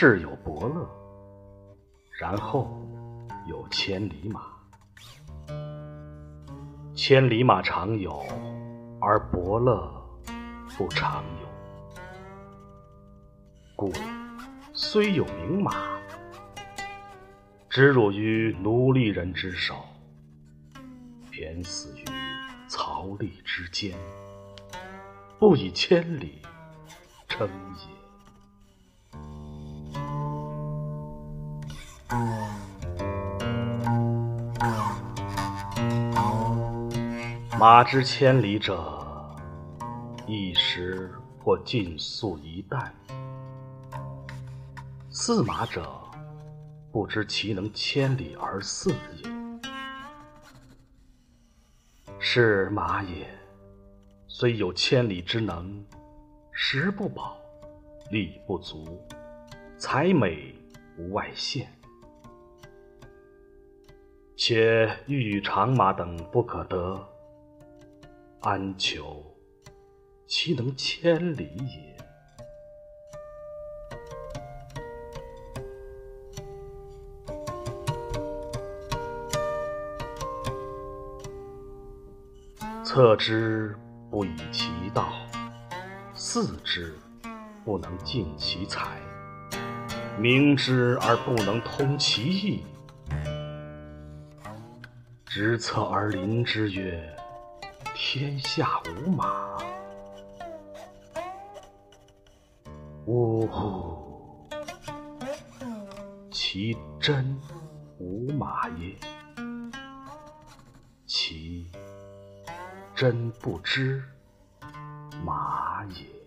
是有伯乐，然后有千里马。千里马常有，而伯乐不常有。故虽有名马，只辱于奴隶人之手，偏死于槽枥之间，不以千里称也。马之千里者，一时或尽粟一担；驷马者，不知其能千里而饲也。是马也，虽有千里之能，食不饱，力不足，才美无外见。且欲与长马等不可得。安求其能千里也？策之不以其道，祀之不能尽其才，明之而不能通其意，执策而临之曰。天下无马，呜呼！其真无马也，其真不知马也。